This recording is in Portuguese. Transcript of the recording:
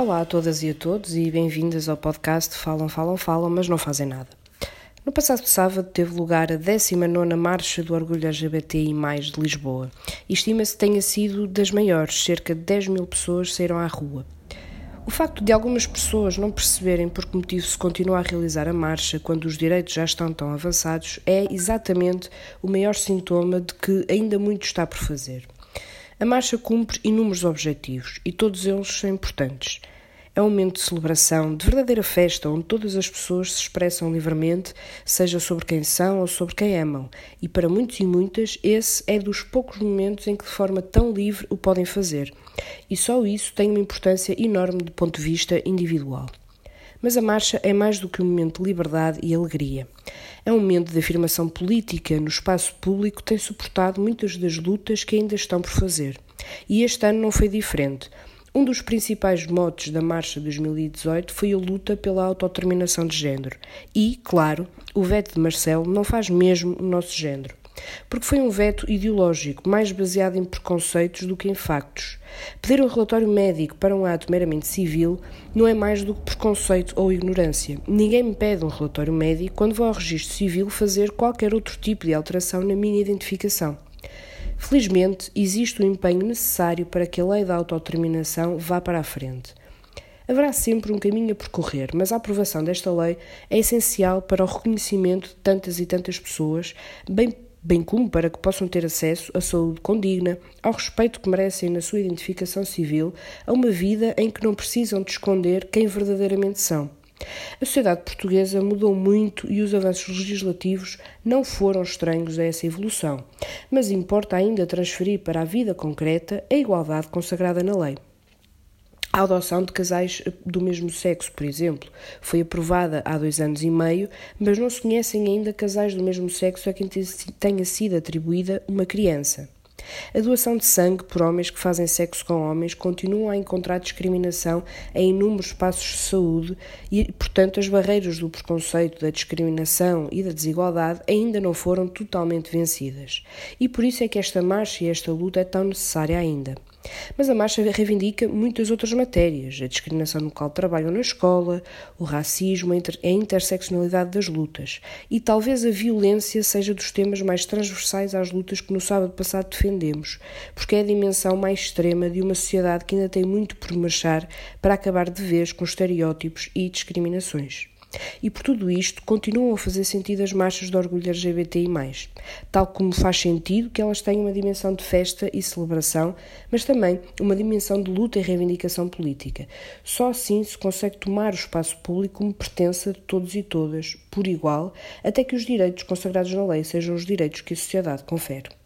Olá a todas e a todos e bem-vindas ao podcast Falam, Falam, Falam, mas não fazem nada. No passado sábado teve lugar a 19 Marcha do Orgulho LGBTI+, de Lisboa, estima-se que tenha sido das maiores, cerca de 10 mil pessoas saíram à rua. O facto de algumas pessoas não perceberem por que motivo se continua a realizar a marcha quando os direitos já estão tão avançados é exatamente o maior sintoma de que ainda muito está por fazer. A marcha cumpre inúmeros objetivos e todos eles são importantes. É um momento de celebração, de verdadeira festa, onde todas as pessoas se expressam livremente, seja sobre quem são ou sobre quem amam. E para muitos e muitas, esse é dos poucos momentos em que de forma tão livre o podem fazer. E só isso tem uma importância enorme do ponto de vista individual. Mas a marcha é mais do que um momento de liberdade e alegria. É um momento de afirmação política no espaço público que tem suportado muitas das lutas que ainda estão por fazer. E este ano não foi diferente. Um dos principais motes da Marcha 2018 foi a luta pela autodeterminação de género. E, claro, o veto de Marcelo não faz mesmo o nosso género porque foi um veto ideológico, mais baseado em preconceitos do que em factos. Pedir um relatório médico para um ato meramente civil não é mais do que preconceito ou ignorância. Ninguém me pede um relatório médico quando vou ao registro civil fazer qualquer outro tipo de alteração na minha identificação. Felizmente, existe o empenho necessário para que a lei da autodeterminação vá para a frente. Haverá sempre um caminho a percorrer, mas a aprovação desta lei é essencial para o reconhecimento de tantas e tantas pessoas, bem bem como para que possam ter acesso à saúde condigna, ao respeito que merecem na sua identificação civil, a uma vida em que não precisam de esconder quem verdadeiramente são. A sociedade portuguesa mudou muito e os avanços legislativos não foram estranhos a essa evolução, mas importa ainda transferir para a vida concreta a igualdade consagrada na lei. A adoção de casais do mesmo sexo, por exemplo, foi aprovada há dois anos e meio, mas não se conhecem ainda casais do mesmo sexo a quem tenha sido atribuída uma criança. A doação de sangue por homens que fazem sexo com homens continua a encontrar discriminação em inúmeros espaços de saúde e, portanto, as barreiras do preconceito, da discriminação e da desigualdade ainda não foram totalmente vencidas. E por isso é que esta marcha e esta luta é tão necessária ainda. Mas a marcha reivindica muitas outras matérias: a discriminação no local de trabalho ou na escola, o racismo, a interseccionalidade das lutas. E talvez a violência seja dos temas mais transversais às lutas que no sábado passado defendemos, porque é a dimensão mais extrema de uma sociedade que ainda tem muito por marchar para acabar de vez com estereótipos e discriminações. E por tudo isto, continuam a fazer sentido as marchas de orgulho LGBTI, tal como faz sentido que elas tenham uma dimensão de festa e celebração, mas também uma dimensão de luta e reivindicação política. Só assim se consegue tomar o espaço público como pertença de todos e todas, por igual, até que os direitos consagrados na lei sejam os direitos que a sociedade confere.